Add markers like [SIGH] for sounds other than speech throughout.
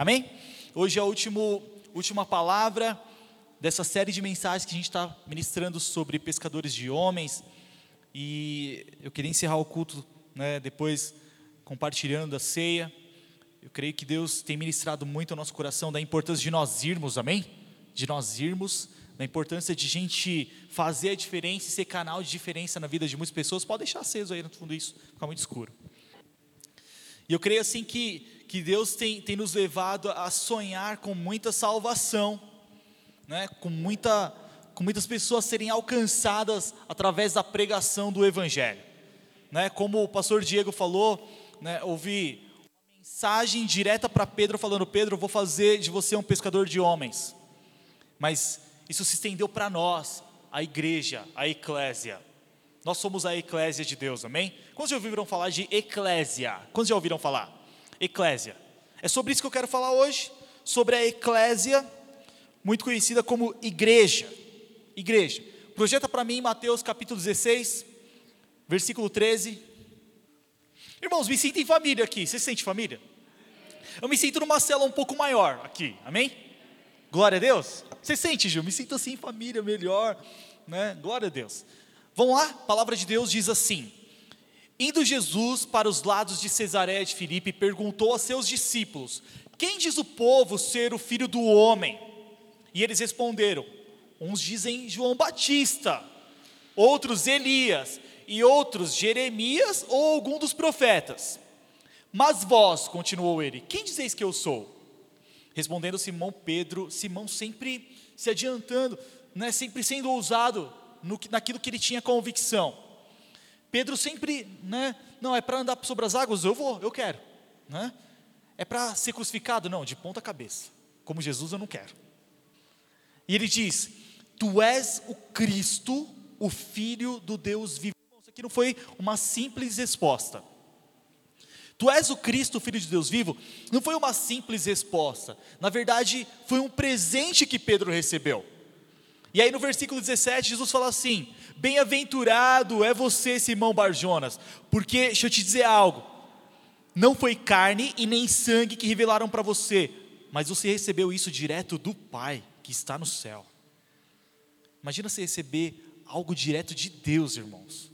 Amém? Hoje é a último, última palavra dessa série de mensagens que a gente está ministrando sobre pescadores de homens. E eu queria encerrar o culto né, depois compartilhando a ceia. Eu creio que Deus tem ministrado muito ao nosso coração da importância de nós irmos, amém? De nós irmos, da importância de gente fazer a diferença e ser canal de diferença na vida de muitas pessoas. Pode deixar aceso aí no fundo isso, fica muito escuro. E eu creio assim que, que Deus tem, tem nos levado a sonhar com muita salvação, né? com, muita, com muitas pessoas serem alcançadas através da pregação do Evangelho. Né? Como o pastor Diego falou, né? ouvi uma mensagem direta para Pedro falando: Pedro, vou fazer de você um pescador de homens. Mas isso se estendeu para nós, a igreja, a eclésia. Nós somos a eclésia de Deus, amém? Quantos já ouviram falar de eclésia? Quantos já ouviram falar? Eclésia. É sobre isso que eu quero falar hoje, sobre a eclésia, muito conhecida como igreja. Igreja. Projeta para mim Mateus capítulo 16, versículo 13. Irmãos, me sinto em família aqui. Você se sente família? Eu me sinto numa cela um pouco maior aqui, amém? Glória a Deus. Você sente, Gil? Me sinto assim em família, melhor, né? Glória a Deus. Vamos lá? A palavra de Deus diz assim: Indo Jesus para os lados de Cesareia de Filipe, perguntou a seus discípulos: Quem diz o povo ser o filho do homem? E eles responderam: Uns dizem João Batista, outros Elias, e outros Jeremias ou algum dos profetas. Mas vós, continuou ele, quem dizeis que eu sou? Respondendo Simão Pedro, Simão sempre se adiantando, né, sempre sendo ousado no, naquilo que ele tinha convicção. Pedro sempre, né, não, é para andar sobre as águas, eu vou, eu quero. Né? É para ser crucificado? Não, de ponta cabeça. Como Jesus eu não quero. E ele diz: Tu és o Cristo, o Filho do Deus vivo. Isso aqui não foi uma simples resposta. Tu és o Cristo, o Filho de Deus vivo, não foi uma simples resposta. Na verdade, foi um presente que Pedro recebeu. E aí no versículo 17, Jesus fala assim: Bem-aventurado é você, Simão Barjonas, porque, deixa eu te dizer algo, não foi carne e nem sangue que revelaram para você, mas você recebeu isso direto do Pai que está no céu. Imagina você receber algo direto de Deus, irmãos.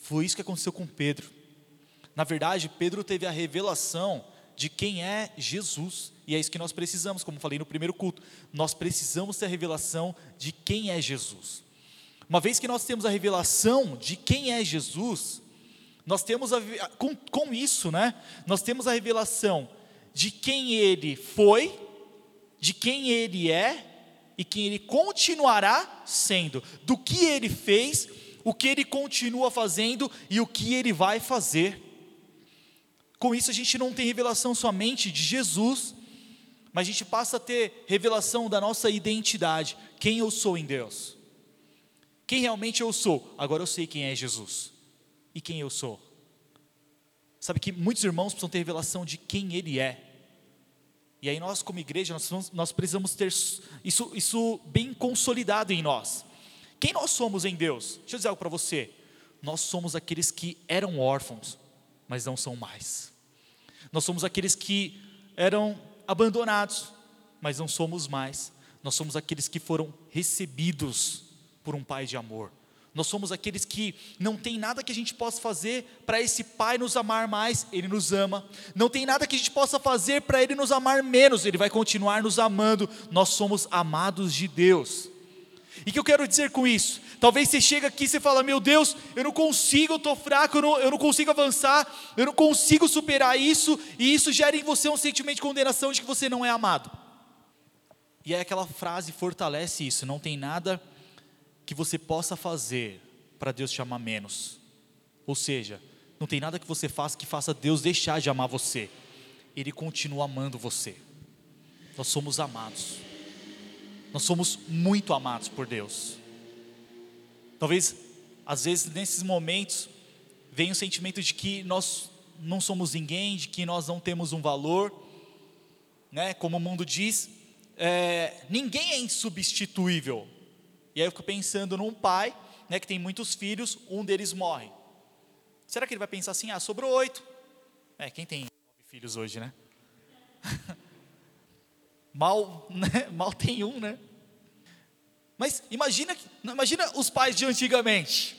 Foi isso que aconteceu com Pedro. Na verdade, Pedro teve a revelação de quem é Jesus. E é isso que nós precisamos, como falei no primeiro culto. Nós precisamos ter a revelação de quem é Jesus. Uma vez que nós temos a revelação de quem é Jesus, nós temos a, com, com isso, né? Nós temos a revelação de quem ele foi, de quem ele é e quem ele continuará sendo, do que ele fez, o que ele continua fazendo e o que ele vai fazer. Com isso, a gente não tem revelação somente de Jesus, mas a gente passa a ter revelação da nossa identidade, quem eu sou em Deus. Quem realmente eu sou? Agora eu sei quem é Jesus e quem eu sou. Sabe que muitos irmãos precisam ter revelação de quem Ele é. E aí nós, como igreja, nós, nós precisamos ter isso, isso bem consolidado em nós. Quem nós somos em Deus? Deixa eu dizer algo para você. Nós somos aqueles que eram órfãos, mas não são mais. Nós somos aqueles que eram abandonados, mas não somos mais. Nós somos aqueles que foram recebidos por um Pai de amor. Nós somos aqueles que não tem nada que a gente possa fazer para esse Pai nos amar mais, Ele nos ama. Não tem nada que a gente possa fazer para Ele nos amar menos, Ele vai continuar nos amando. Nós somos amados de Deus. E o que eu quero dizer com isso? Talvez você chega aqui e você fala: Meu Deus, eu não consigo, eu estou fraco, eu não, eu não consigo avançar, eu não consigo superar isso, e isso gera em você um sentimento de condenação de que você não é amado. E aí aquela frase fortalece isso: não tem nada que você possa fazer para Deus te amar menos. Ou seja, não tem nada que você faça que faça Deus deixar de amar você. Ele continua amando você. Nós somos amados. Nós somos muito amados por Deus. Talvez, às vezes, nesses momentos, venha o sentimento de que nós não somos ninguém, de que nós não temos um valor, né? Como o mundo diz, é, ninguém é insubstituível. E aí eu fico pensando num pai, né, que tem muitos filhos, um deles morre. Será que ele vai pensar assim, ah, sobrou oito? É, quem tem nove filhos hoje, né? [LAUGHS] Mal, [LAUGHS] né? Mal tem um, né? Mas imagina, imagina os pais de antigamente,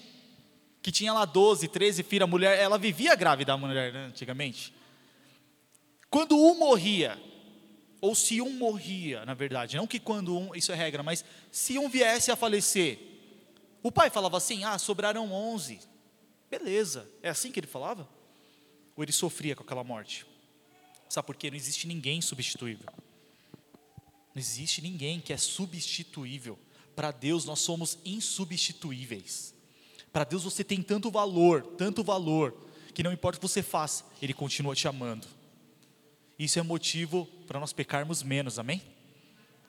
que tinha lá 12, 13 filhos, a mulher, ela vivia grávida, a mulher, né, antigamente. Quando um morria, ou se um morria, na verdade, não que quando um, isso é regra, mas se um viesse a falecer, o pai falava assim: ah, sobraram 11. Beleza, é assim que ele falava? Ou ele sofria com aquela morte? Sabe por quê? Não existe ninguém substituível. Não existe ninguém que é substituível. Para Deus nós somos insubstituíveis. Para Deus você tem tanto valor, tanto valor, que não importa o que você faça, Ele continua te amando. Isso é motivo para nós pecarmos menos, amém?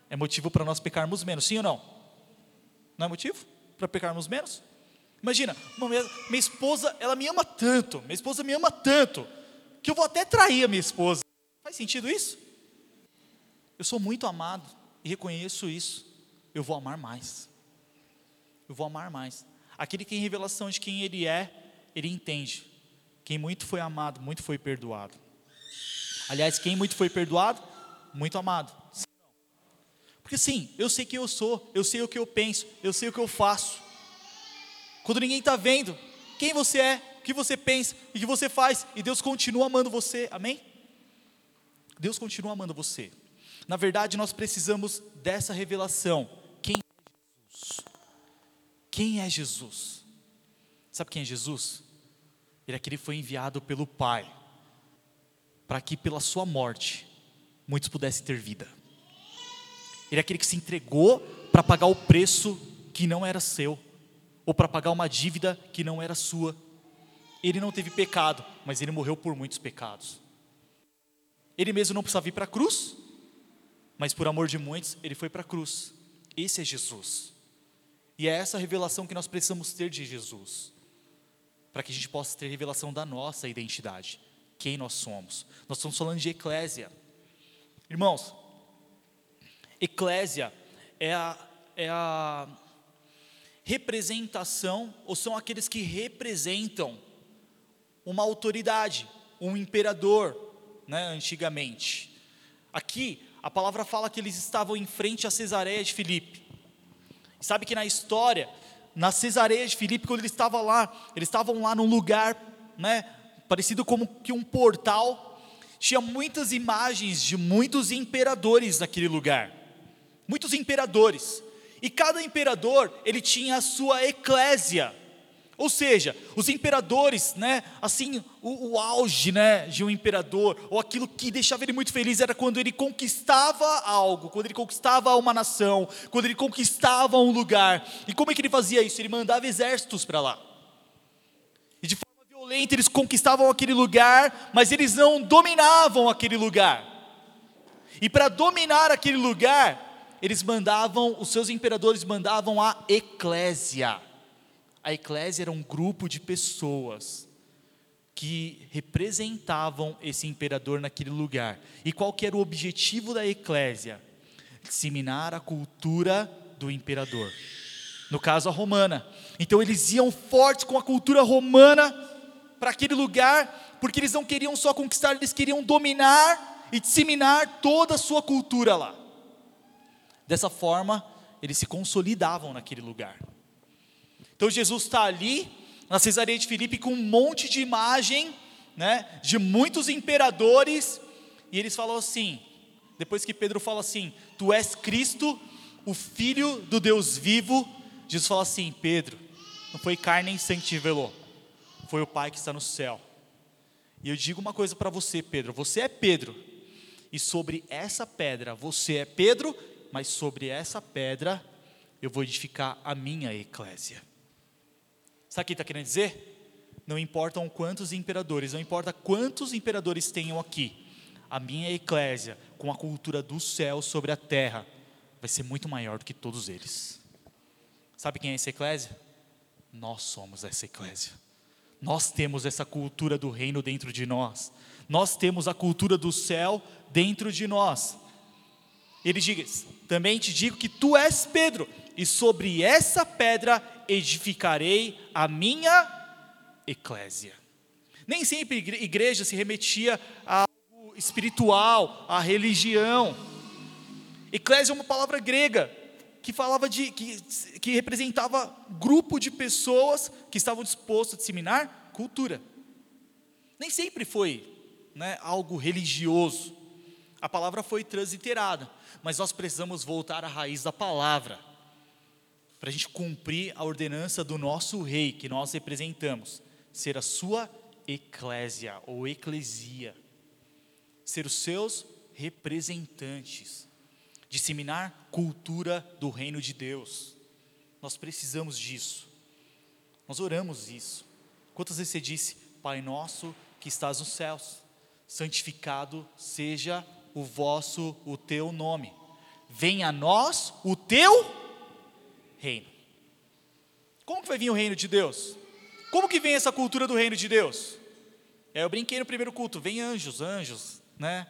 É motivo para nós pecarmos menos, sim ou não? Não é motivo para pecarmos menos? Imagina, minha, minha esposa, ela me ama tanto, minha esposa me ama tanto, que eu vou até trair a minha esposa. Faz sentido isso? Eu sou muito amado e reconheço isso. Eu vou amar mais. Eu vou amar mais. Aquele que tem revelação de quem ele é, ele entende. Quem muito foi amado, muito foi perdoado. Aliás, quem muito foi perdoado, muito amado. Porque sim, eu sei quem eu sou, eu sei o que eu penso, eu sei o que eu faço. Quando ninguém está vendo quem você é, o que você pensa e o que você faz, e Deus continua amando você, amém? Deus continua amando você. Na verdade, nós precisamos dessa revelação. Quem é Jesus? Quem é Jesus? Sabe quem é Jesus? Ele é aquele que foi enviado pelo Pai, para que pela sua morte muitos pudessem ter vida. Ele é aquele que se entregou para pagar o preço que não era seu ou para pagar uma dívida que não era sua. Ele não teve pecado, mas ele morreu por muitos pecados. Ele mesmo não precisava vir para a cruz, mas por amor de muitos, ele foi para a cruz. Esse é Jesus. E é essa revelação que nós precisamos ter de Jesus, para que a gente possa ter revelação da nossa identidade, quem nós somos. Nós estamos falando de eclésia. Irmãos, eclésia é a, é a representação, ou são aqueles que representam uma autoridade, um imperador, né, antigamente. Aqui, a palavra fala que eles estavam em frente a Cesareia de Filipe. sabe que na história, na Cesareia de Filipe, quando eles estavam lá, eles estavam lá num lugar, né, parecido como que um portal, tinha muitas imagens de muitos imperadores naquele lugar. Muitos imperadores. E cada imperador, ele tinha a sua eclésia. Ou seja, os imperadores, né, assim, o, o, auge, né, de um imperador, ou aquilo que deixava ele muito feliz era quando ele conquistava algo, quando ele conquistava uma nação, quando ele conquistava um lugar. E como é que ele fazia isso? Ele mandava exércitos para lá. E de forma violenta eles conquistavam aquele lugar, mas eles não dominavam aquele lugar. E para dominar aquele lugar, eles mandavam, os seus imperadores mandavam a eclésia. A eclésia era um grupo de pessoas que representavam esse imperador naquele lugar. E qual que era o objetivo da eclésia? Disseminar a cultura do imperador. No caso, a romana. Então eles iam fortes com a cultura romana para aquele lugar, porque eles não queriam só conquistar, eles queriam dominar e disseminar toda a sua cultura lá. Dessa forma, eles se consolidavam naquele lugar. Então Jesus está ali, na Cesareia de Filipe, com um monte de imagem, né, de muitos imperadores, e eles falam assim, depois que Pedro fala assim, tu és Cristo, o Filho do Deus vivo, Jesus fala assim, Pedro, não foi carne nem sangue que te revelou, foi o Pai que está no céu. E eu digo uma coisa para você, Pedro, você é Pedro, e sobre essa pedra, você é Pedro, mas sobre essa pedra eu vou edificar a minha eclésia. Sabe o que está querendo dizer? Não importam quantos imperadores, não importa quantos imperadores tenham aqui, a minha eclésia, com a cultura do céu sobre a terra, vai ser muito maior do que todos eles. Sabe quem é essa eclésia? Nós somos essa eclésia. Nós temos essa cultura do reino dentro de nós. Nós temos a cultura do céu dentro de nós. Ele diz: Também te digo que tu és Pedro, e sobre essa pedra edificarei a minha eclésia. Nem sempre igreja se remetia a algo espiritual, a religião. Eclésia é uma palavra grega que falava de que, que representava grupo de pessoas que estavam dispostos a disseminar cultura. Nem sempre foi né, algo religioso. A palavra foi transliterada, mas nós precisamos voltar à raiz da palavra para a gente cumprir a ordenança do nosso rei que nós representamos, ser a sua eclésia ou eclesia, ser os seus representantes, disseminar cultura do reino de Deus. Nós precisamos disso. Nós oramos isso. Quantas vezes você disse, Pai nosso que estás nos céus, santificado seja o vosso, o teu nome. Venha a nós o teu reino. Como que vai vir o reino de Deus? Como que vem essa cultura do reino de Deus? É, eu brinquei no primeiro culto, vem anjos, anjos, né?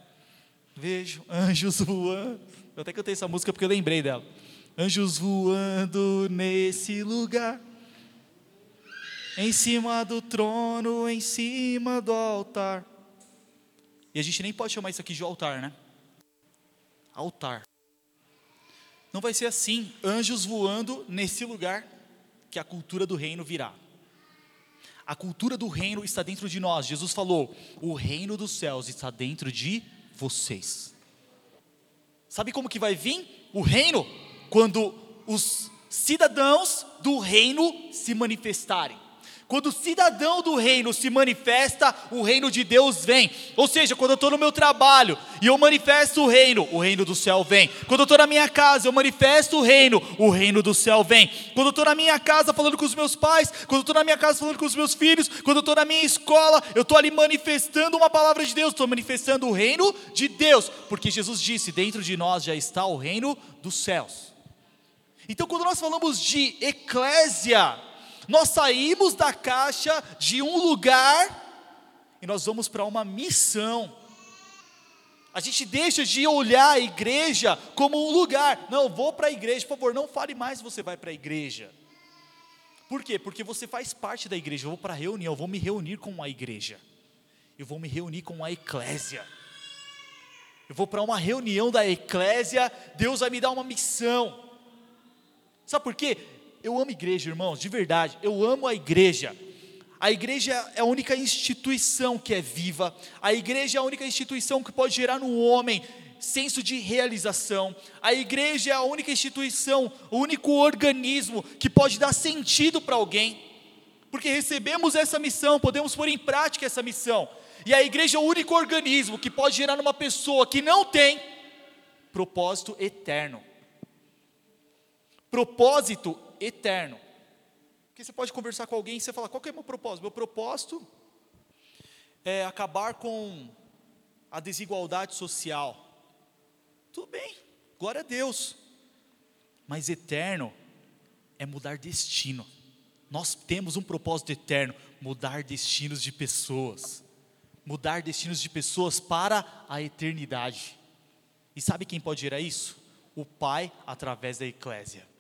Vejo anjos [LAUGHS] voando. Eu até cantei essa música porque eu lembrei dela. Anjos voando nesse lugar. Em cima do trono, em cima do altar. E a gente nem pode chamar isso aqui de altar, né? Altar. Não vai ser assim, anjos voando nesse lugar que a cultura do reino virá. A cultura do reino está dentro de nós. Jesus falou: "O reino dos céus está dentro de vocês". Sabe como que vai vir o reino quando os cidadãos do reino se manifestarem? Quando o cidadão do reino se manifesta, o reino de Deus vem. Ou seja, quando eu estou no meu trabalho e eu manifesto o reino, o reino do céu vem. Quando eu estou na minha casa, eu manifesto o reino, o reino do céu vem. Quando eu estou na minha casa falando com os meus pais, quando eu estou na minha casa falando com os meus filhos, quando eu estou na minha escola, eu estou ali manifestando uma palavra de Deus, estou manifestando o reino de Deus, porque Jesus disse: dentro de nós já está o reino dos céus. Então, quando nós falamos de eclésia, nós saímos da caixa de um lugar e nós vamos para uma missão. A gente deixa de olhar a igreja como um lugar. Não, vou para a igreja, por favor, não fale mais você vai para a igreja. Por quê? Porque você faz parte da igreja. Eu vou para a reunião, eu vou me reunir com a igreja. Eu vou me reunir com a eclésia. Eu vou para uma reunião da eclésia, Deus vai me dar uma missão. Sabe por quê? Eu amo igreja, irmãos, de verdade. Eu amo a igreja. A igreja é a única instituição que é viva. A igreja é a única instituição que pode gerar no homem senso de realização. A igreja é a única instituição, o único organismo que pode dar sentido para alguém. Porque recebemos essa missão, podemos pôr em prática essa missão. E a igreja é o único organismo que pode gerar numa pessoa que não tem propósito eterno. Propósito eterno. Porque você pode conversar com alguém e você fala: qual é o meu propósito? Meu propósito é acabar com a desigualdade social. Tudo bem, glória a Deus. Mas eterno é mudar destino. Nós temos um propósito eterno: mudar destinos de pessoas. Mudar destinos de pessoas para a eternidade. E sabe quem pode gerar isso? O Pai através da eclésia.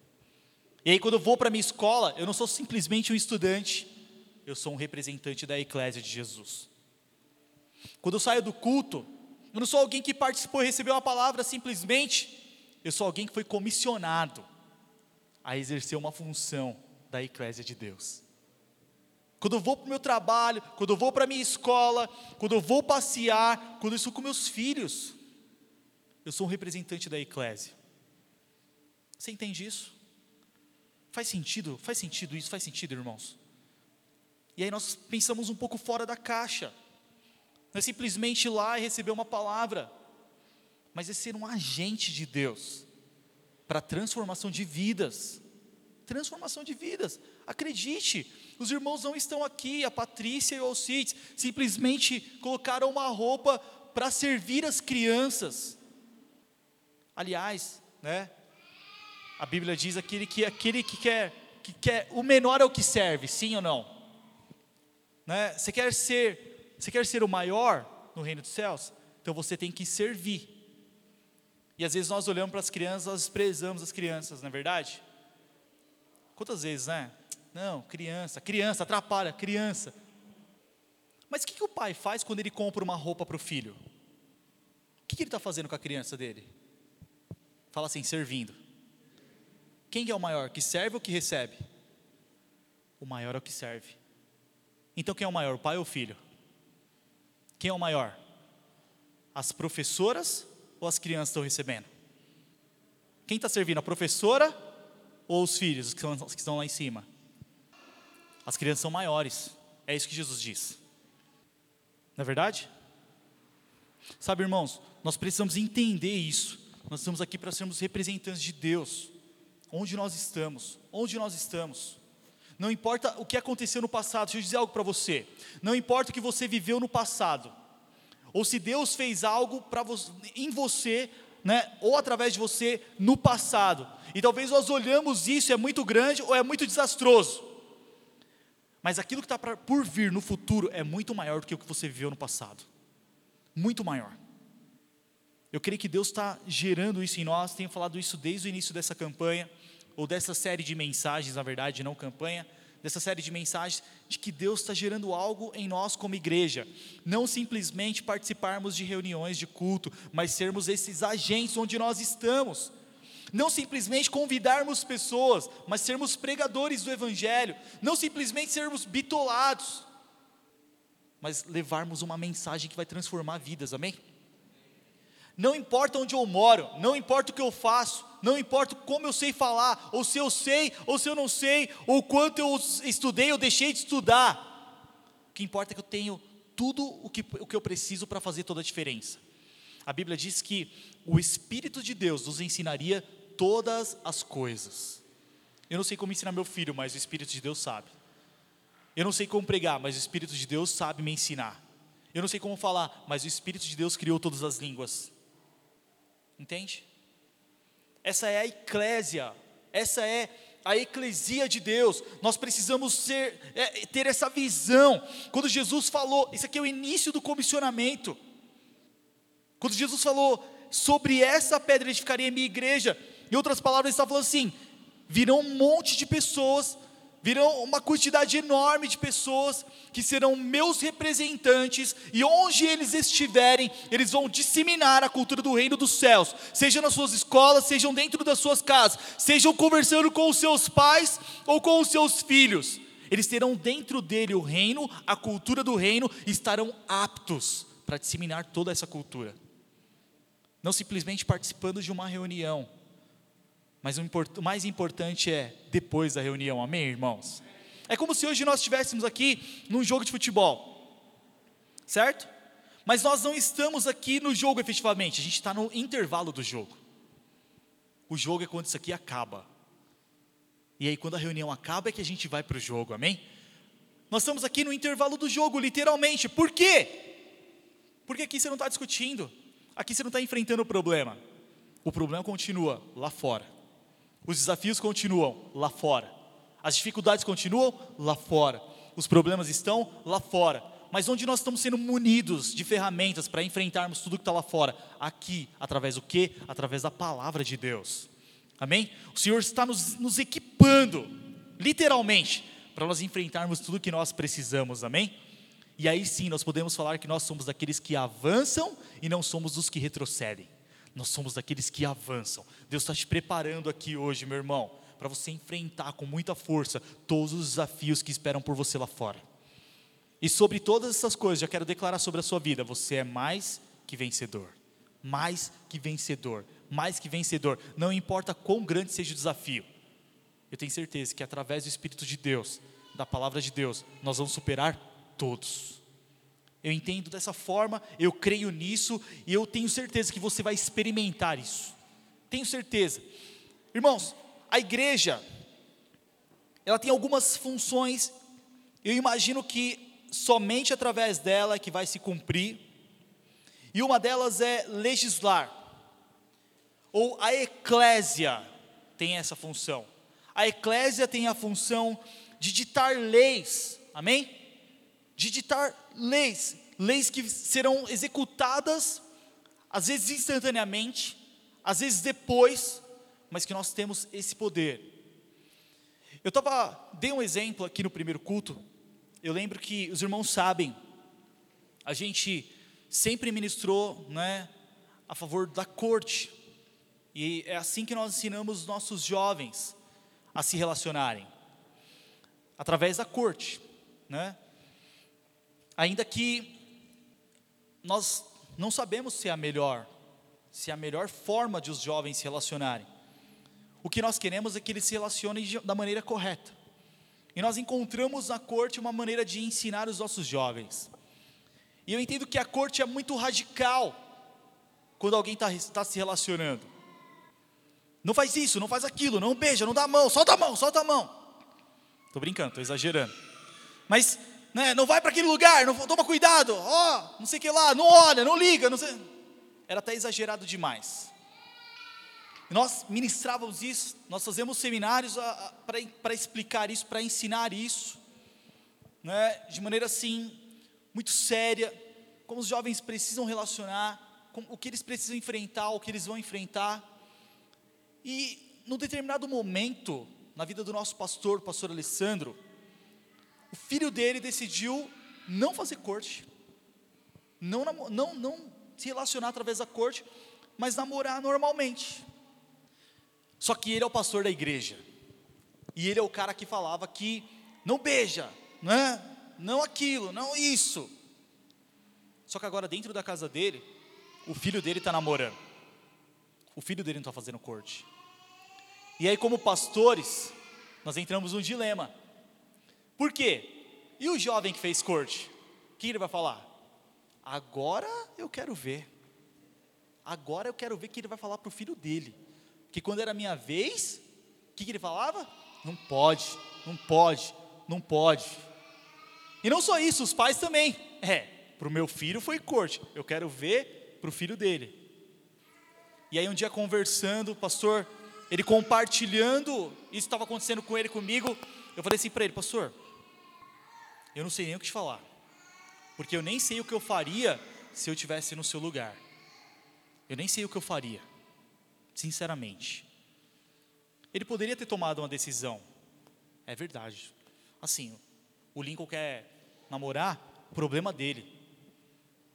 E aí, quando eu vou para minha escola, eu não sou simplesmente um estudante, eu sou um representante da eclésia de Jesus. Quando eu saio do culto, eu não sou alguém que participou e recebeu uma palavra simplesmente, eu sou alguém que foi comissionado a exercer uma função da eclésia de Deus. Quando eu vou para o meu trabalho, quando eu vou para a minha escola, quando eu vou passear, quando eu estou com meus filhos, eu sou um representante da eclésia. Você entende isso? Faz sentido? Faz sentido isso? Faz sentido, irmãos? E aí nós pensamos um pouco fora da caixa. Não é simplesmente ir lá e receber uma palavra, mas é ser um agente de Deus para transformação de vidas. Transformação de vidas. Acredite, os irmãos não estão aqui, a Patrícia e o Alcides, simplesmente colocaram uma roupa para servir as crianças. Aliás, né, a Bíblia diz aquele que aquele que quer que quer o menor é o que serve, sim ou não? Né? Você quer ser você quer ser o maior no reino dos céus? Então você tem que servir. E às vezes nós olhamos para as crianças, nós desprezamos as crianças, não é verdade? Quantas vezes, né? Não, criança, criança, atrapalha, criança. Mas o que, que o pai faz quando ele compra uma roupa para o filho? O que, que ele está fazendo com a criança dele? Fala assim, servindo. Quem é o maior, que serve ou que recebe? O maior é o que serve. Então quem é o maior, o pai ou o filho? Quem é o maior? As professoras ou as crianças estão recebendo? Quem está servindo, a professora ou os filhos, os que, os que estão lá em cima? As crianças são maiores, é isso que Jesus diz. Não é verdade? Sabe, irmãos, nós precisamos entender isso. Nós estamos aqui para sermos representantes de Deus. Onde nós estamos? Onde nós estamos? Não importa o que aconteceu no passado, deixa eu dizer algo para você. Não importa o que você viveu no passado, ou se Deus fez algo para em você, né, ou através de você no passado. E talvez nós olhamos isso é muito grande ou é muito desastroso. Mas aquilo que está por vir no futuro é muito maior do que o que você viveu no passado. Muito maior. Eu creio que Deus está gerando isso em nós, tenho falado isso desde o início dessa campanha, ou dessa série de mensagens, na verdade, não campanha, dessa série de mensagens, de que Deus está gerando algo em nós como igreja. Não simplesmente participarmos de reuniões de culto, mas sermos esses agentes onde nós estamos. Não simplesmente convidarmos pessoas, mas sermos pregadores do Evangelho. Não simplesmente sermos bitolados, mas levarmos uma mensagem que vai transformar vidas, amém? Não importa onde eu moro, não importa o que eu faço, não importa como eu sei falar, ou se eu sei, ou se eu não sei, ou quanto eu estudei ou deixei de estudar. O que importa é que eu tenho tudo o que, o que eu preciso para fazer toda a diferença. A Bíblia diz que o Espírito de Deus nos ensinaria todas as coisas. Eu não sei como ensinar meu filho, mas o Espírito de Deus sabe. Eu não sei como pregar, mas o Espírito de Deus sabe me ensinar. Eu não sei como falar, mas o Espírito de Deus criou todas as línguas. Entende? Essa é a eclésia, essa é a eclesia de Deus. Nós precisamos ser, é, ter essa visão. Quando Jesus falou, isso aqui é o início do comissionamento. Quando Jesus falou sobre essa pedra edificaria minha igreja, em outras palavras, ele está falando assim: virão um monte de pessoas virão uma quantidade enorme de pessoas que serão meus representantes, e onde eles estiverem, eles vão disseminar a cultura do reino dos céus, seja nas suas escolas, sejam dentro das suas casas, sejam conversando com os seus pais ou com os seus filhos. Eles terão dentro dele o reino, a cultura do reino, e estarão aptos para disseminar toda essa cultura. Não simplesmente participando de uma reunião, mas o mais importante é depois da reunião, amém, irmãos? É como se hoje nós estivéssemos aqui num jogo de futebol, certo? Mas nós não estamos aqui no jogo efetivamente, a gente está no intervalo do jogo. O jogo é quando isso aqui acaba. E aí, quando a reunião acaba, é que a gente vai para o jogo, amém? Nós estamos aqui no intervalo do jogo, literalmente. Por quê? Porque aqui você não está discutindo, aqui você não está enfrentando o problema. O problema continua lá fora. Os desafios continuam lá fora. As dificuldades continuam lá fora. Os problemas estão lá fora. Mas onde nós estamos sendo munidos de ferramentas para enfrentarmos tudo que está lá fora? Aqui, através do quê? Através da palavra de Deus. Amém? O Senhor está nos, nos equipando, literalmente, para nós enfrentarmos tudo que nós precisamos. Amém? E aí sim nós podemos falar que nós somos daqueles que avançam e não somos os que retrocedem. Nós somos daqueles que avançam. Deus está te preparando aqui hoje, meu irmão, para você enfrentar com muita força todos os desafios que esperam por você lá fora. E sobre todas essas coisas, já quero declarar sobre a sua vida: você é mais que vencedor. Mais que vencedor. Mais que vencedor. Não importa quão grande seja o desafio. Eu tenho certeza que através do Espírito de Deus, da palavra de Deus, nós vamos superar todos. Eu entendo dessa forma, eu creio nisso e eu tenho certeza que você vai experimentar isso. Tenho certeza. Irmãos, a igreja, ela tem algumas funções, eu imagino que somente através dela é que vai se cumprir, e uma delas é legislar, ou a eclésia tem essa função. A eclésia tem a função de ditar leis, amém? De ditar leis, leis que serão executadas, às vezes instantaneamente, às vezes depois, mas que nós temos esse poder. Eu estava, dei um exemplo aqui no primeiro culto, eu lembro que os irmãos sabem, a gente sempre ministrou né, a favor da corte, E é assim que nós ensinamos os nossos jovens a se relacionarem através da corte, né? Ainda que nós não sabemos se é a melhor, se é a melhor forma de os jovens se relacionarem. O que nós queremos é que eles se relacionem da maneira correta. E nós encontramos na corte uma maneira de ensinar os nossos jovens. E eu entendo que a corte é muito radical quando alguém está tá se relacionando. Não faz isso, não faz aquilo, não beija, não dá a mão, solta a mão, solta a mão. Estou brincando, estou exagerando. Mas né, não vai para aquele lugar, não, toma cuidado, ó, oh, não sei o que lá, não olha, não liga, não sei. Era até exagerado demais. Nós ministrávamos isso, nós fazemos seminários para explicar isso, para ensinar isso, né, de maneira assim, muito séria, como os jovens precisam relacionar, com o que eles precisam enfrentar, o que eles vão enfrentar. E, num determinado momento, na vida do nosso pastor, pastor Alessandro, o filho dele decidiu não fazer corte, não, não, não se relacionar através da corte, mas namorar normalmente. Só que ele é o pastor da igreja, e ele é o cara que falava que não beija, né? não aquilo, não isso. Só que agora, dentro da casa dele, o filho dele está namorando, o filho dele não está fazendo corte. E aí, como pastores, nós entramos num dilema. Por quê? E o jovem que fez corte? O que ele vai falar? Agora eu quero ver. Agora eu quero ver o que ele vai falar para o filho dele. Que quando era minha vez, o que, ele falava? Não pode, não pode, não pode. E não só isso, os pais também. É, para o meu filho foi corte. Eu quero ver para o filho dele. E aí um dia conversando, o pastor, ele compartilhando, isso estava acontecendo com ele comigo, eu falei assim para ele, pastor, eu não sei nem o que te falar, porque eu nem sei o que eu faria se eu tivesse no seu lugar. Eu nem sei o que eu faria, sinceramente. Ele poderia ter tomado uma decisão, é verdade. Assim, o Lincoln quer namorar, problema dele.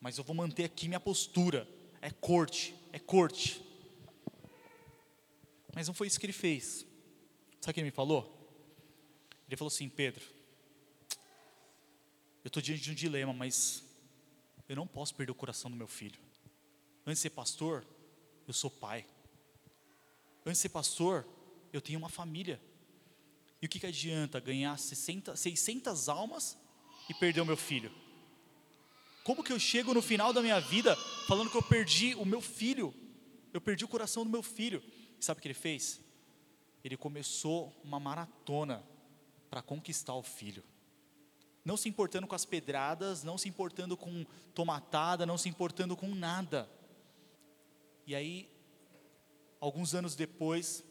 Mas eu vou manter aqui minha postura. É corte, é corte. Mas não foi isso que ele fez. Sabe o que ele me falou? Ele falou assim: Pedro, eu estou diante de um dilema, mas eu não posso perder o coração do meu filho. Antes de ser pastor, eu sou pai. Antes de ser pastor, eu tenho uma família. E o que, que adianta ganhar 60, 600 almas e perder o meu filho? Como que eu chego no final da minha vida falando que eu perdi o meu filho? Eu perdi o coração do meu filho. E sabe o que ele fez? Ele começou uma maratona para conquistar o filho. Não se importando com as pedradas, não se importando com tomatada, não se importando com nada. E aí, alguns anos depois,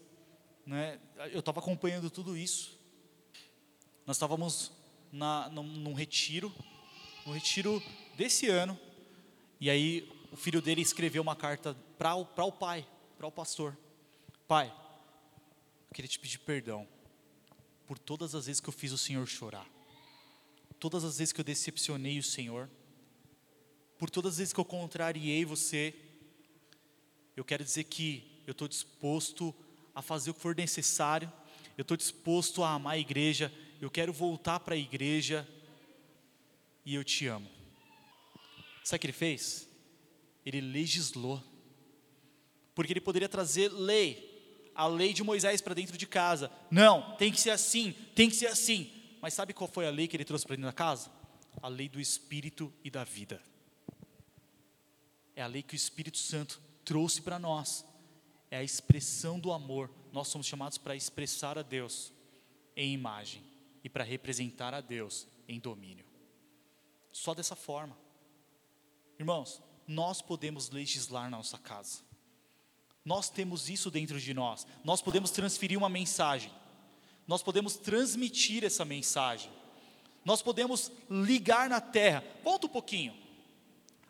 né, eu estava acompanhando tudo isso. Nós estávamos na, num, num retiro, no retiro desse ano, e aí o filho dele escreveu uma carta para o pai, para o pastor. Pai, eu queria te pedir perdão por todas as vezes que eu fiz o Senhor chorar, todas as vezes que eu decepcionei o Senhor, por todas as vezes que eu contrariei você. Eu quero dizer que eu estou disposto a fazer o que for necessário, eu estou disposto a amar a igreja, eu quero voltar para a igreja e eu te amo. Sabe o que ele fez? Ele legislou, porque ele poderia trazer lei, a lei de Moisés para dentro de casa. Não, tem que ser assim, tem que ser assim. Mas sabe qual foi a lei que ele trouxe para dentro da casa? A lei do Espírito e da vida. É a lei que o Espírito Santo trouxe para nós. É a expressão do amor. Nós somos chamados para expressar a Deus em imagem e para representar a Deus em domínio. Só dessa forma. Irmãos, nós podemos legislar na nossa casa. Nós temos isso dentro de nós. Nós podemos transferir uma mensagem. Nós podemos transmitir essa mensagem. Nós podemos ligar na terra. Volta um pouquinho.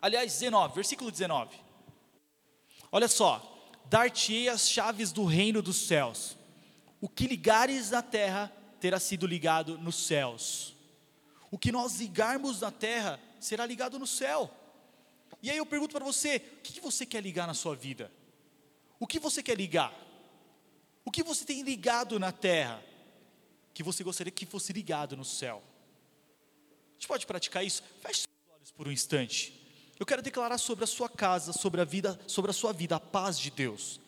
Aliás, 19, versículo 19. Olha só: Dar-te-ei as chaves do reino dos céus. O que ligares na terra terá sido ligado nos céus. O que nós ligarmos na terra será ligado no céu. E aí eu pergunto para você: o que você quer ligar na sua vida? O que você quer ligar? O que você tem ligado na terra? Que você gostaria que fosse ligado no céu? A gente pode praticar isso? Feche seus olhos por um instante. Eu quero declarar sobre a sua casa, sobre a vida, sobre a sua vida, a paz de Deus.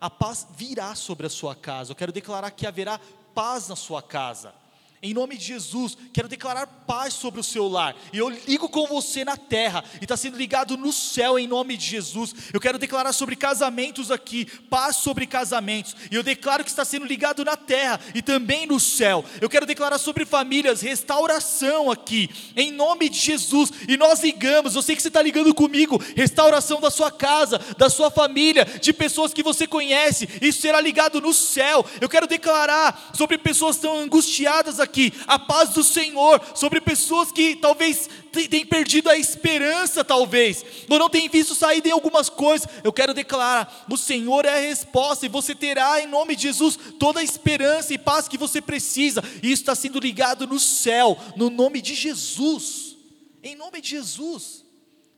A paz virá sobre a sua casa. Eu quero declarar que haverá paz na sua casa. Em nome de Jesus, quero declarar paz sobre o seu lar. E eu ligo com você na terra, e está sendo ligado no céu, em nome de Jesus. Eu quero declarar sobre casamentos aqui, paz sobre casamentos. E eu declaro que está sendo ligado na terra e também no céu. Eu quero declarar sobre famílias, restauração aqui, em nome de Jesus. E nós ligamos, eu sei que você está ligando comigo, restauração da sua casa, da sua família, de pessoas que você conhece. Isso será ligado no céu. Eu quero declarar sobre pessoas tão angustiadas aqui aqui, a paz do Senhor sobre pessoas que talvez têm perdido a esperança, talvez, ou não têm visto sair de algumas coisas. Eu quero declarar: o Senhor é a resposta, e você terá, em nome de Jesus, toda a esperança e paz que você precisa, e isso está sendo ligado no céu, no nome de Jesus, em nome de Jesus.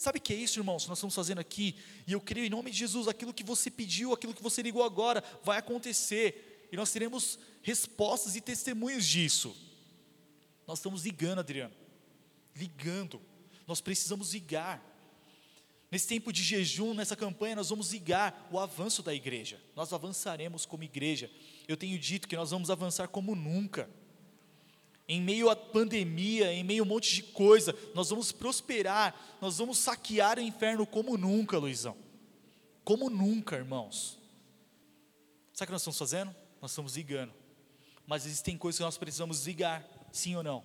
Sabe o que é isso, irmãos? Nós estamos fazendo aqui, e eu creio em nome de Jesus, aquilo que você pediu, aquilo que você ligou agora, vai acontecer, e nós teremos respostas e testemunhos disso. Nós estamos ligando, Adriano, ligando. Nós precisamos ligar. Nesse tempo de jejum, nessa campanha, nós vamos ligar o avanço da igreja. Nós avançaremos como igreja. Eu tenho dito que nós vamos avançar como nunca. Em meio à pandemia, em meio a um monte de coisa, nós vamos prosperar, nós vamos saquear o inferno como nunca, Luizão. Como nunca, irmãos. Sabe o que nós estamos fazendo? Nós estamos ligando mas existem coisas que nós precisamos desligar, sim ou não?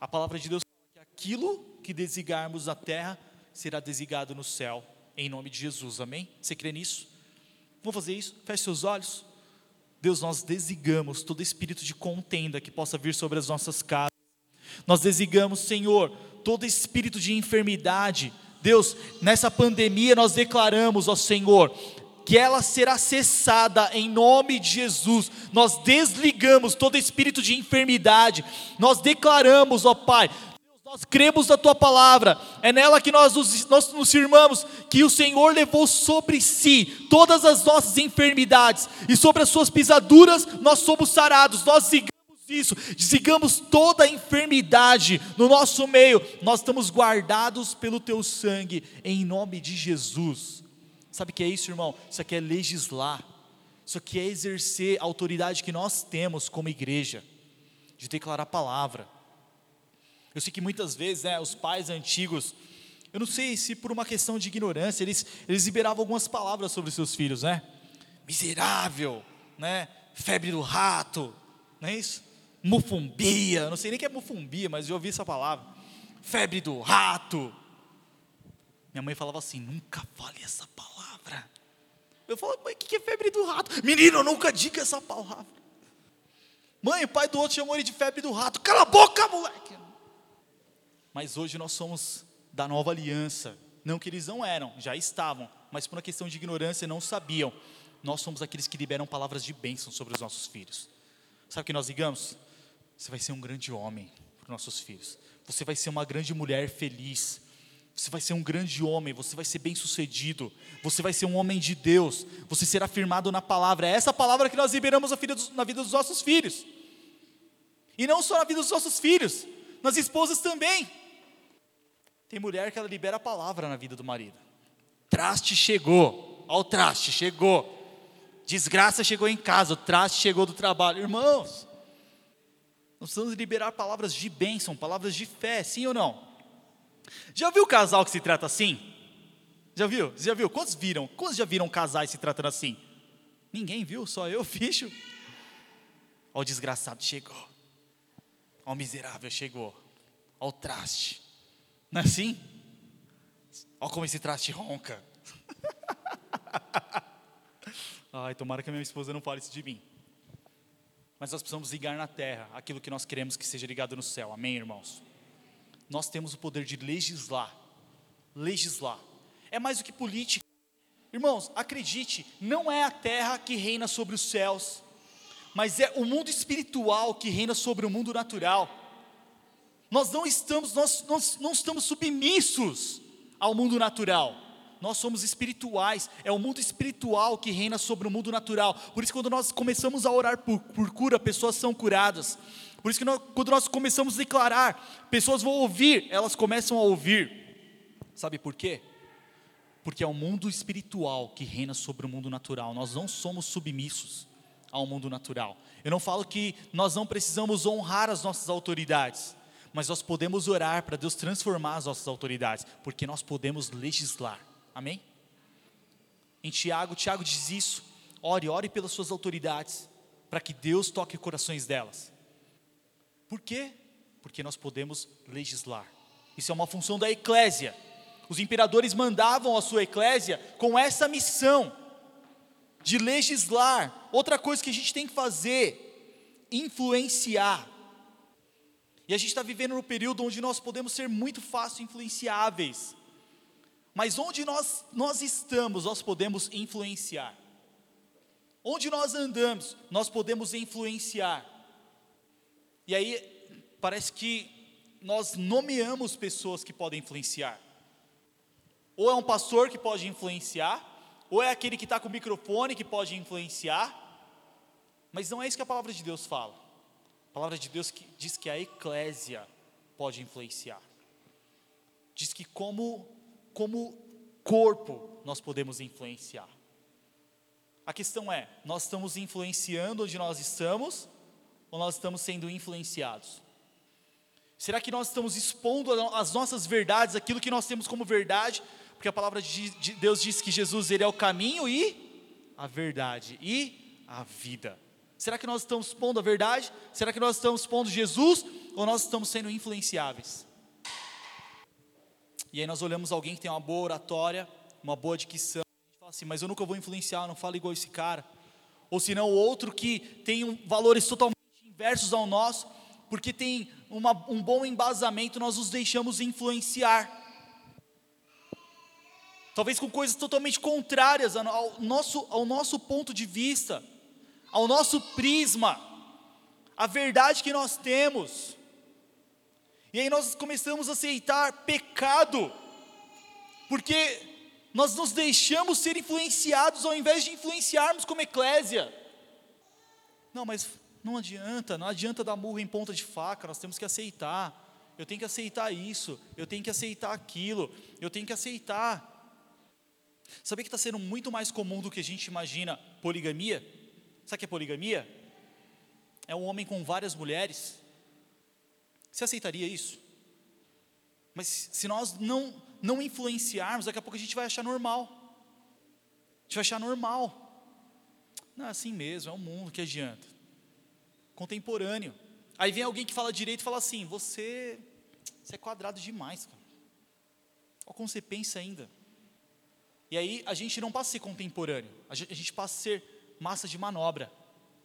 A palavra de Deus fala que aquilo que desligarmos na terra será desligado no céu, em nome de Jesus, amém? Você crê nisso? Vamos fazer isso? Feche seus olhos. Deus, nós desligamos todo espírito de contenda que possa vir sobre as nossas casas. Nós desligamos, Senhor, todo espírito de enfermidade. Deus, nessa pandemia nós declaramos, ó Senhor, que ela será cessada em nome de Jesus. Nós desligamos todo espírito de enfermidade, nós declaramos, ó Pai, nós cremos na tua palavra, é nela que nós nos, nós nos firmamos que o Senhor levou sobre si todas as nossas enfermidades, e sobre as suas pisaduras nós somos sarados, nós desligamos isso, desligamos toda a enfermidade no nosso meio, nós estamos guardados pelo teu sangue, em nome de Jesus. Sabe o que é isso, irmão? Isso aqui é legislar. Isso aqui é exercer a autoridade que nós temos como igreja, de declarar a palavra. Eu sei que muitas vezes né, os pais antigos, eu não sei se por uma questão de ignorância, eles, eles liberavam algumas palavras sobre seus filhos, né? Miserável, né? Febre do rato, não é isso? Mufumbia, não sei nem o que é mufumbia, mas eu ouvi essa palavra. Febre do rato. Minha mãe falava assim: nunca fale essa palavra eu falo, mãe, o que é febre do rato? Menino, nunca diga essa palavra. Mãe, o pai do outro chamou ele de febre do rato. Cala a boca, moleque. Mas hoje nós somos da nova aliança. Não que eles não eram, já estavam, mas por uma questão de ignorância não sabiam. Nós somos aqueles que liberam palavras de bênção sobre os nossos filhos. Sabe o que nós ligamos? Você vai ser um grande homem para os nossos filhos. Você vai ser uma grande mulher feliz. Você vai ser um grande homem, você vai ser bem sucedido, você vai ser um homem de Deus, você será firmado na palavra. É essa palavra que nós liberamos na vida dos, na vida dos nossos filhos. E não só na vida dos nossos filhos, nas esposas também. Tem mulher que ela libera a palavra na vida do marido. Traste chegou, ao traste chegou. Desgraça chegou em casa, o traste chegou do trabalho. Irmãos, nós precisamos liberar palavras de bênção, palavras de fé, sim ou não? Já viu o casal que se trata assim? Já viu? Já viu? Quantos viram? Quantos já viram casais se tratando assim? Ninguém viu, só eu, [LAUGHS] bicho. Ó, o desgraçado chegou. Ó, o miserável chegou. Ó, o traste. Não é assim? Ó, como esse traste ronca. [LAUGHS] Ai, tomara que a minha esposa não fale isso de mim. Mas nós precisamos ligar na terra aquilo que nós queremos que seja ligado no céu. Amém, irmãos? Nós temos o poder de legislar. Legislar. É mais do que política. Irmãos, acredite, não é a terra que reina sobre os céus, mas é o mundo espiritual que reina sobre o mundo natural. Nós não estamos, nós, nós não estamos submissos ao mundo natural. nós somos espirituais, é o mundo espiritual que reina sobre o mundo natural. Por isso, quando nós começamos a orar por, por cura, pessoas são curadas. Por isso que nós, quando nós começamos a declarar, pessoas vão ouvir, elas começam a ouvir. Sabe por quê? Porque é o mundo espiritual que reina sobre o mundo natural. Nós não somos submissos ao mundo natural. Eu não falo que nós não precisamos honrar as nossas autoridades, mas nós podemos orar para Deus transformar as nossas autoridades, porque nós podemos legislar. Amém? Em Tiago, Tiago diz isso. Ore, ore pelas suas autoridades, para que Deus toque corações delas. Por quê? Porque nós podemos legislar. Isso é uma função da eclésia. Os imperadores mandavam a sua eclésia com essa missão de legislar. Outra coisa que a gente tem que fazer, influenciar. E a gente está vivendo no período onde nós podemos ser muito fácil influenciáveis. Mas onde nós, nós estamos, nós podemos influenciar. Onde nós andamos, nós podemos influenciar. E aí, parece que nós nomeamos pessoas que podem influenciar. Ou é um pastor que pode influenciar, ou é aquele que está com o microfone que pode influenciar, mas não é isso que a palavra de Deus fala. A palavra de Deus diz que a eclésia pode influenciar. Diz que como, como corpo nós podemos influenciar. A questão é, nós estamos influenciando onde nós estamos, ou nós estamos sendo influenciados? Será que nós estamos expondo as nossas verdades, aquilo que nós temos como verdade? Porque a palavra de Deus diz que Jesus ele é o caminho e a verdade e a vida. Será que nós estamos expondo a verdade? Será que nós estamos expondo Jesus ou nós estamos sendo influenciáveis? E aí nós olhamos alguém que tem uma boa oratória, uma boa dicção, a gente fala assim, mas eu nunca vou influenciar, não falo igual esse cara. Ou se não, outro que tem valores totalmente inversos ao nosso, porque tem uma, um bom embasamento, nós nos deixamos influenciar. Talvez com coisas totalmente contrárias ao nosso, ao nosso ponto de vista, ao nosso prisma, a verdade que nós temos. E aí nós começamos a aceitar pecado, porque nós nos deixamos ser influenciados ao invés de influenciarmos como eclésia. Não, mas não adianta, não adianta dar murro em ponta de faca, nós temos que aceitar. Eu tenho que aceitar isso, eu tenho que aceitar aquilo, eu tenho que aceitar. Sabia que está sendo muito mais comum do que a gente imagina poligamia? Sabe o que é poligamia? É um homem com várias mulheres. Você aceitaria isso? Mas se nós não, não influenciarmos, daqui a pouco a gente vai achar normal. A gente vai achar normal. Não, é assim mesmo, é o mundo, que adianta contemporâneo. Aí vem alguém que fala direito e fala assim: você, você é quadrado demais, cara. Olha como você pensa ainda. E aí a gente não passa a ser contemporâneo, a gente, passa a ser massa de manobra.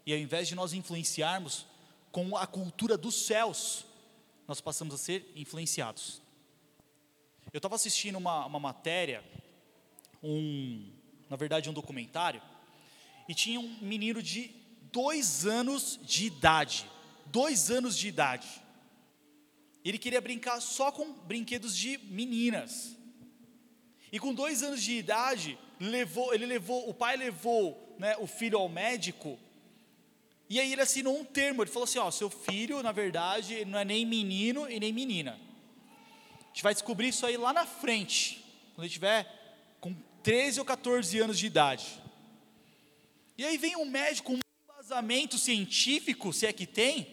E ao invés de nós influenciarmos com a cultura dos céus, nós passamos a ser influenciados. Eu estava assistindo uma, uma matéria, um, na verdade um documentário, e tinha um menino de dois anos de idade. Dois anos de idade. Ele queria brincar só com brinquedos de meninas. E com dois anos de idade, levou, ele levou, o pai levou né, o filho ao médico. E aí ele assinou um termo. Ele falou assim: ó, seu filho, na verdade, não é nem menino e nem menina. A gente vai descobrir isso aí lá na frente, quando ele tiver com 13 ou 14 anos de idade. E aí vem um médico, um embasamento científico, se é que tem,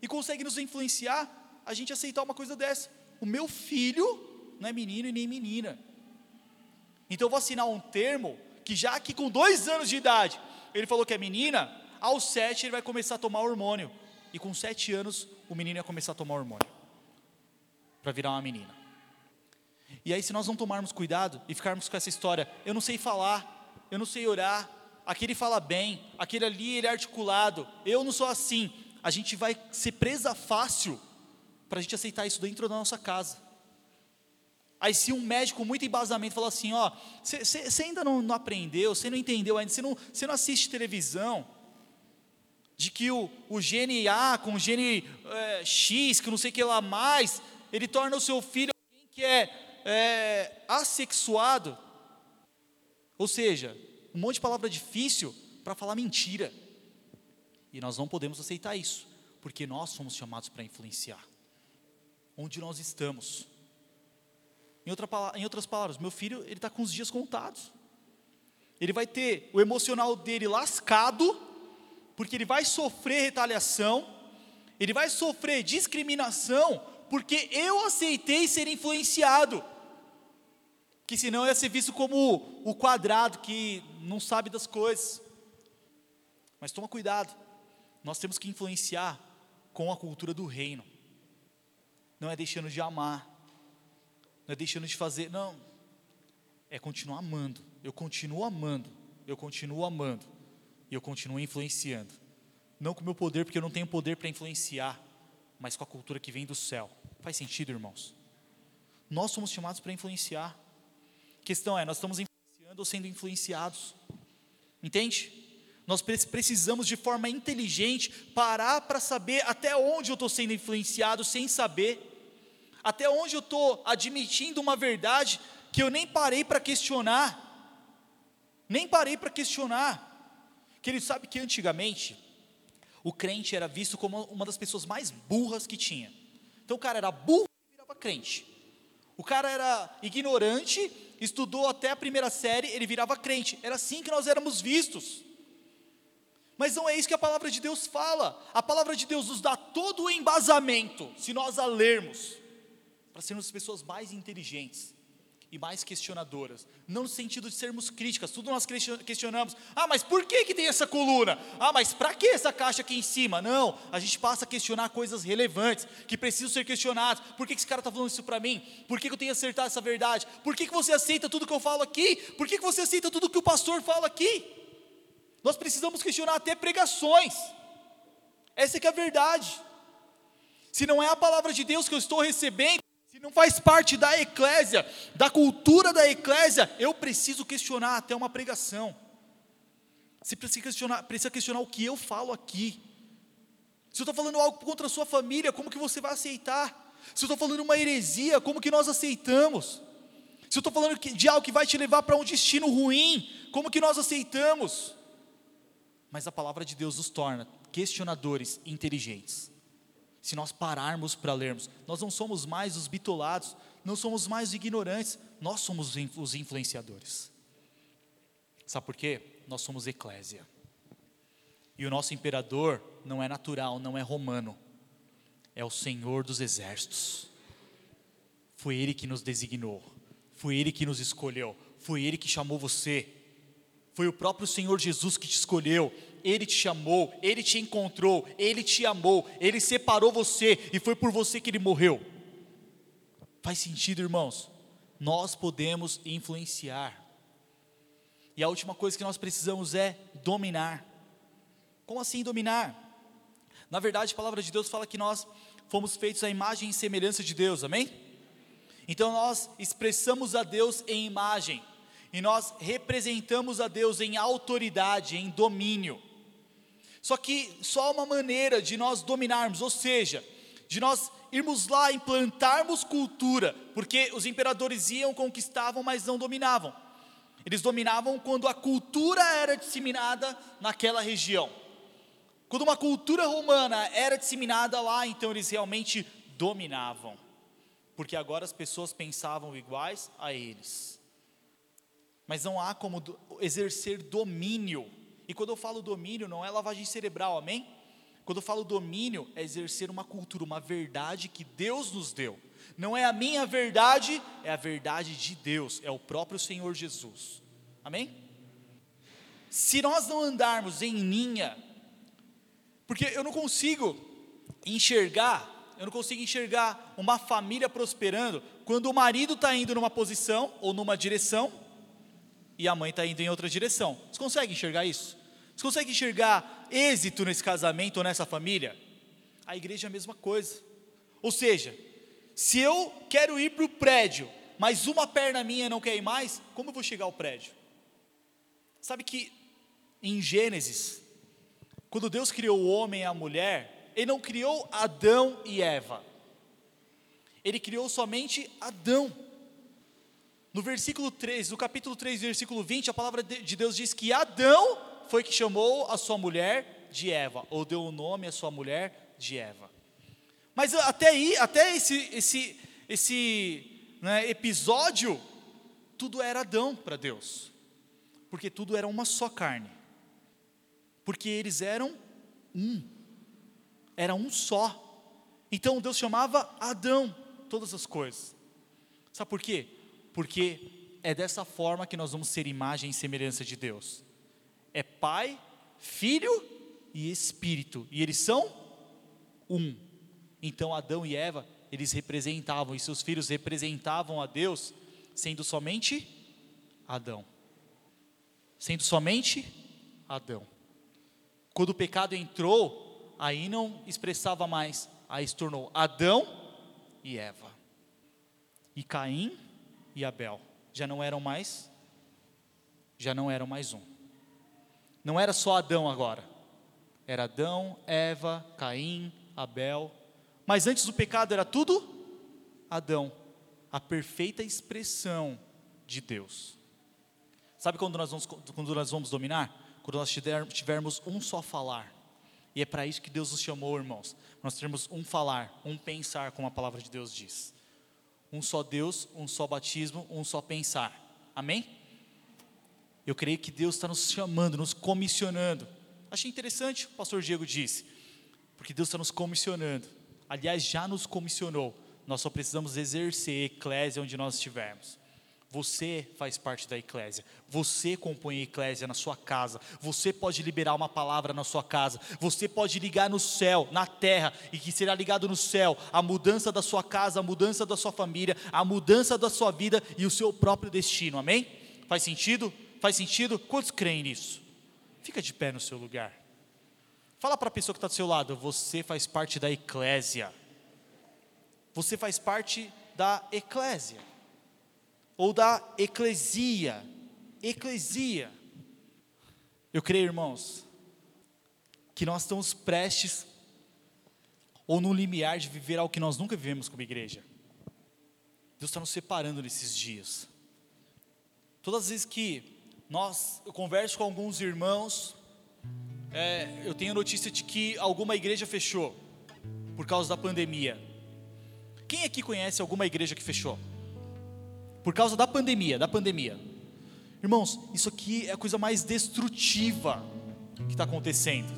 e consegue nos influenciar a gente aceitar uma coisa dessa. O meu filho não é menino e nem menina. Então eu vou assinar um termo que já aqui com dois anos de idade, ele falou que é menina, aos sete ele vai começar a tomar hormônio. E com sete anos o menino ia começar a tomar hormônio. Para virar uma menina. E aí, se nós não tomarmos cuidado e ficarmos com essa história, eu não sei falar, eu não sei orar, aquele fala bem, aquele ali ele é articulado, eu não sou assim. A gente vai ser presa fácil para a gente aceitar isso dentro da nossa casa. Aí se um médico muito embasamento fala assim, ó, você ainda não, não aprendeu, você não entendeu ainda, você não, não assiste televisão, de que o, o gene A com o gene é, X, que não sei o que lá mais, ele torna o seu filho alguém que é, é assexuado. Ou seja, um monte de palavra difícil para falar mentira. E nós não podemos aceitar isso, porque nós somos chamados para influenciar. Onde nós estamos. Em, outra, em outras palavras, meu filho ele está com os dias contados. Ele vai ter o emocional dele lascado, porque ele vai sofrer retaliação, ele vai sofrer discriminação, porque eu aceitei ser influenciado. Que senão ia ser visto como o quadrado que não sabe das coisas. Mas toma cuidado, nós temos que influenciar com a cultura do reino. Não é deixando de amar, não é deixando de fazer, não. É continuar amando. Eu continuo amando, eu continuo amando e eu continuo influenciando. Não com o meu poder, porque eu não tenho poder para influenciar, mas com a cultura que vem do céu. Faz sentido, irmãos? Nós somos chamados para influenciar. Questão é, nós estamos influenciando ou sendo influenciados? Entende? Nós precisamos de forma inteligente parar para saber até onde eu estou sendo influenciado sem saber, até onde eu estou admitindo uma verdade que eu nem parei para questionar, nem parei para questionar. Que ele sabe que antigamente o crente era visto como uma das pessoas mais burras que tinha. Então o cara era burro e virava crente. O cara era ignorante, estudou até a primeira série, ele virava crente. Era assim que nós éramos vistos. Mas não é isso que a palavra de Deus fala. A palavra de Deus nos dá todo o embasamento, se nós a lermos, para sermos pessoas mais inteligentes e mais questionadoras. Não no sentido de sermos críticas, tudo nós questionamos. Ah, mas por que, que tem essa coluna? Ah, mas para que essa caixa aqui em cima? Não, a gente passa a questionar coisas relevantes, que precisam ser questionadas. Por que, que esse cara está falando isso para mim? Por que, que eu tenho que acertar essa verdade? Por que, que você aceita tudo que eu falo aqui? Por que, que você aceita tudo que o pastor fala aqui? Nós precisamos questionar até pregações. Essa é que é a verdade. Se não é a palavra de Deus que eu estou recebendo, não faz parte da eclésia, da cultura da eclésia, eu preciso questionar até uma pregação. Você precisa questionar, precisa questionar o que eu falo aqui. Se eu estou falando algo contra a sua família, como que você vai aceitar? Se eu estou falando uma heresia, como que nós aceitamos? Se eu estou falando de algo que vai te levar para um destino ruim, como que nós aceitamos? mas a palavra de Deus nos torna questionadores inteligentes. Se nós pararmos para lermos, nós não somos mais os bitolados, não somos mais os ignorantes, nós somos os influenciadores. Sabe por quê? Nós somos eclésia. E o nosso imperador não é natural, não é romano, é o Senhor dos exércitos. Foi Ele que nos designou, foi Ele que nos escolheu, foi Ele que chamou você, foi o próprio Senhor Jesus que te escolheu, Ele te chamou, Ele te encontrou, Ele te amou, Ele separou você e foi por você que Ele morreu. Faz sentido, irmãos? Nós podemos influenciar. E a última coisa que nós precisamos é dominar. Como assim dominar? Na verdade, a palavra de Deus fala que nós fomos feitos à imagem e semelhança de Deus, amém? Então nós expressamos a Deus em imagem e nós representamos a Deus em autoridade, em domínio. Só que só uma maneira de nós dominarmos, ou seja, de nós irmos lá implantarmos cultura, porque os imperadores iam, conquistavam, mas não dominavam. Eles dominavam quando a cultura era disseminada naquela região. Quando uma cultura romana era disseminada lá, então eles realmente dominavam. Porque agora as pessoas pensavam iguais a eles mas não há como exercer domínio. E quando eu falo domínio, não é lavagem cerebral, amém? Quando eu falo domínio, é exercer uma cultura, uma verdade que Deus nos deu. Não é a minha verdade, é a verdade de Deus, é o próprio Senhor Jesus. Amém? Se nós não andarmos em linha, porque eu não consigo enxergar, eu não consigo enxergar uma família prosperando quando o marido está indo numa posição ou numa direção e a mãe está indo em outra direção. Você consegue enxergar isso? Você consegue enxergar êxito nesse casamento ou nessa família? A igreja é a mesma coisa. Ou seja, se eu quero ir para o prédio, mas uma perna minha não quer ir mais, como eu vou chegar ao prédio? Sabe que em Gênesis, quando Deus criou o homem e a mulher, Ele não criou Adão e Eva, Ele criou somente Adão. No versículo 3, no capítulo 3, versículo 20, a palavra de Deus diz que Adão foi que chamou a sua mulher de Eva, ou deu o nome à sua mulher de Eva. Mas até aí, até esse, esse, esse né, episódio, tudo era Adão para Deus, porque tudo era uma só carne, porque eles eram um, era um só. Então Deus chamava Adão todas as coisas. Sabe por quê? Porque é dessa forma que nós vamos ser imagem e semelhança de Deus. É Pai, Filho e Espírito, e eles são um. Então Adão e Eva, eles representavam, e seus filhos representavam a Deus, sendo somente Adão. Sendo somente Adão. Quando o pecado entrou, aí não expressava mais, aí se tornou Adão e Eva. E Caim e Abel já não eram mais já não eram mais um. Não era só Adão agora. Era Adão, Eva, Caim, Abel. Mas antes do pecado era tudo Adão, a perfeita expressão de Deus. Sabe quando nós vamos, quando nós vamos dominar? Quando nós tivermos um só falar. E é para isso que Deus nos chamou, irmãos. Nós temos um falar, um pensar, como a palavra de Deus diz um só Deus, um só batismo, um só pensar. Amém? Eu creio que Deus está nos chamando, nos comissionando. Achei interessante, o pastor Diego disse, porque Deus está nos comissionando. Aliás, já nos comissionou. Nós só precisamos exercer eclésia onde nós estivermos. Você faz parte da eclésia. Você compõe a eclésia na sua casa. Você pode liberar uma palavra na sua casa. Você pode ligar no céu, na terra, e que será ligado no céu a mudança da sua casa, a mudança da sua família, a mudança da sua vida e o seu próprio destino. Amém? Faz sentido? Faz sentido? Quantos creem nisso? Fica de pé no seu lugar. Fala para a pessoa que está do seu lado: você faz parte da eclésia. Você faz parte da eclésia ou da eclesia. Eclesia. Eu creio, irmãos, que nós estamos prestes ou no limiar de viver algo que nós nunca vivemos como igreja. Deus está nos separando nesses dias. Todas as vezes que nós, eu converso com alguns irmãos, é, eu tenho notícia de que alguma igreja fechou por causa da pandemia. Quem aqui conhece alguma igreja que fechou? Por causa da pandemia, da pandemia. Irmãos, isso aqui é a coisa mais destrutiva que está acontecendo.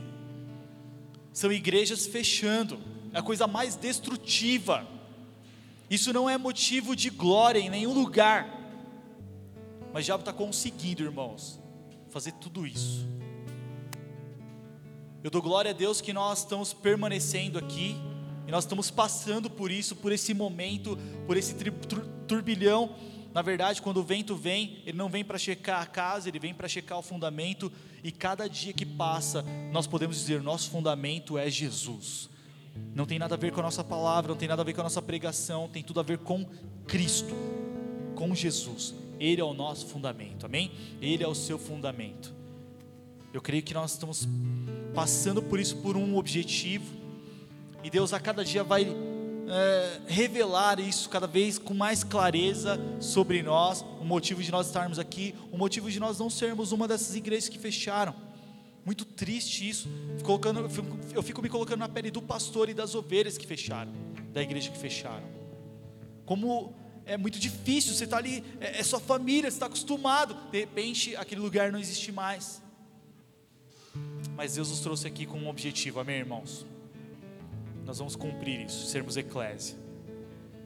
São igrejas fechando, é a coisa mais destrutiva. Isso não é motivo de glória em nenhum lugar. Mas o diabo está conseguindo, irmãos, fazer tudo isso. Eu dou glória a Deus que nós estamos permanecendo aqui, e nós estamos passando por isso, por esse momento, por esse turbilhão na verdade, quando o vento vem, ele não vem para checar a casa, ele vem para checar o fundamento, e cada dia que passa, nós podemos dizer: nosso fundamento é Jesus. Não tem nada a ver com a nossa palavra, não tem nada a ver com a nossa pregação, tem tudo a ver com Cristo, com Jesus. Ele é o nosso fundamento, amém? Ele é o seu fundamento. Eu creio que nós estamos passando por isso por um objetivo, e Deus a cada dia vai é, revelar isso cada vez com mais clareza sobre nós, o motivo de nós estarmos aqui, o motivo de nós não sermos uma dessas igrejas que fecharam. Muito triste isso. Colocando, eu, fico, eu fico me colocando na pele do pastor e das ovelhas que fecharam, da igreja que fecharam. Como é muito difícil, você está ali, é, é sua família, você está acostumado, de repente aquele lugar não existe mais. Mas Deus nos trouxe aqui com um objetivo, amém, irmãos? nós vamos cumprir isso, sermos eclésia.